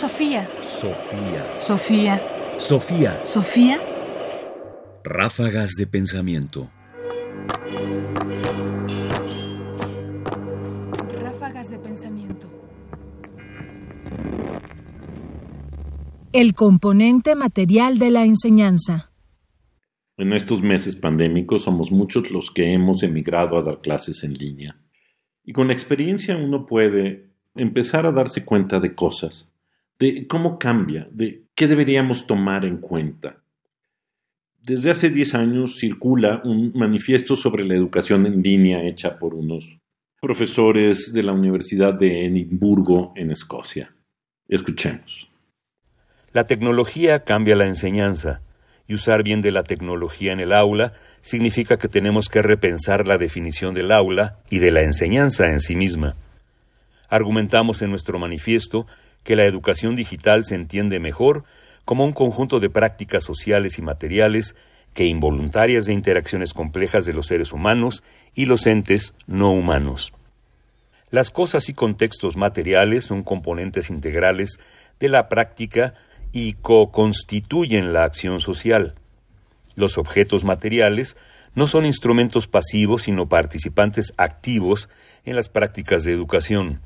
Sofía. Sofía. Sofía. Sofía. Sofía. Ráfagas de pensamiento. Ráfagas de pensamiento. El componente material de la enseñanza. En estos meses pandémicos somos muchos los que hemos emigrado a dar clases en línea. Y con la experiencia uno puede empezar a darse cuenta de cosas, de cómo cambia, de qué deberíamos tomar en cuenta. Desde hace 10 años circula un manifiesto sobre la educación en línea hecha por unos profesores de la Universidad de Edimburgo en Escocia. Escuchemos. La tecnología cambia la enseñanza y usar bien de la tecnología en el aula significa que tenemos que repensar la definición del aula y de la enseñanza en sí misma. Argumentamos en nuestro manifiesto que la educación digital se entiende mejor como un conjunto de prácticas sociales y materiales que involuntarias de interacciones complejas de los seres humanos y los entes no humanos. Las cosas y contextos materiales son componentes integrales de la práctica y co-constituyen la acción social. Los objetos materiales no son instrumentos pasivos, sino participantes activos en las prácticas de educación.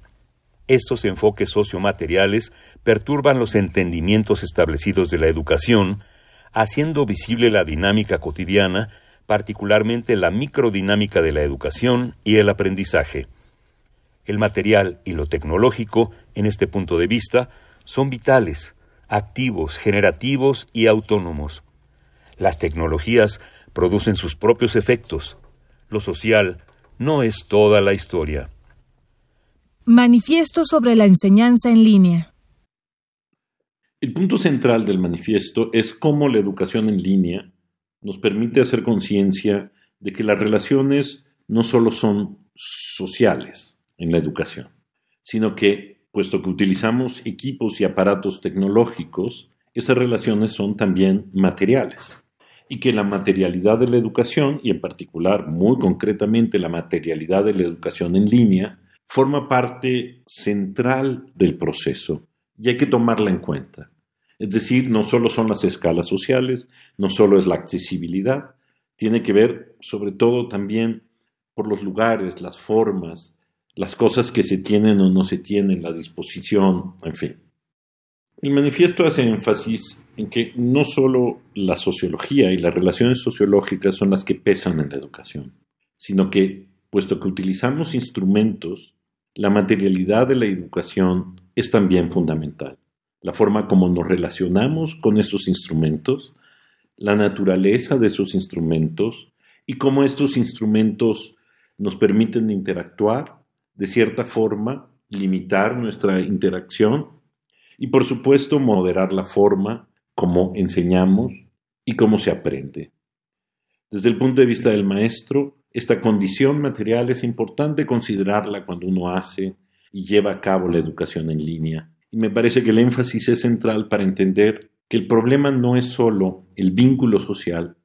Estos enfoques sociomateriales perturban los entendimientos establecidos de la educación, haciendo visible la dinámica cotidiana, particularmente la microdinámica de la educación y el aprendizaje. El material y lo tecnológico, en este punto de vista, son vitales, activos, generativos y autónomos. Las tecnologías producen sus propios efectos. Lo social no es toda la historia. Manifiesto sobre la enseñanza en línea. El punto central del manifiesto es cómo la educación en línea nos permite hacer conciencia de que las relaciones no solo son sociales en la educación, sino que, puesto que utilizamos equipos y aparatos tecnológicos, esas relaciones son también materiales y que la materialidad de la educación, y en particular, muy concretamente, la materialidad de la educación en línea, forma parte central del proceso y hay que tomarla en cuenta. Es decir, no solo son las escalas sociales, no solo es la accesibilidad, tiene que ver sobre todo también por los lugares, las formas, las cosas que se tienen o no se tienen, la disposición, en fin. El manifiesto hace énfasis en que no solo la sociología y las relaciones sociológicas son las que pesan en la educación, sino que, puesto que utilizamos instrumentos, la materialidad de la educación es también fundamental. La forma como nos relacionamos con estos instrumentos, la naturaleza de esos instrumentos y cómo estos instrumentos nos permiten interactuar, de cierta forma, limitar nuestra interacción y, por supuesto, moderar la forma como enseñamos y cómo se aprende. Desde el punto de vista del maestro, esta condición material es importante considerarla cuando uno hace y lleva a cabo la educación en línea. Y me parece que el énfasis es central para entender que el problema no es solo el vínculo social,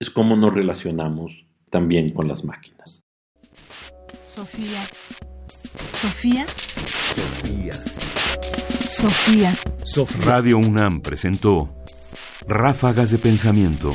es cómo nos relacionamos también con las máquinas. Sofía. Sofía. Sofía. Sofía. Sofía. Radio UNAM presentó Ráfagas de Pensamiento.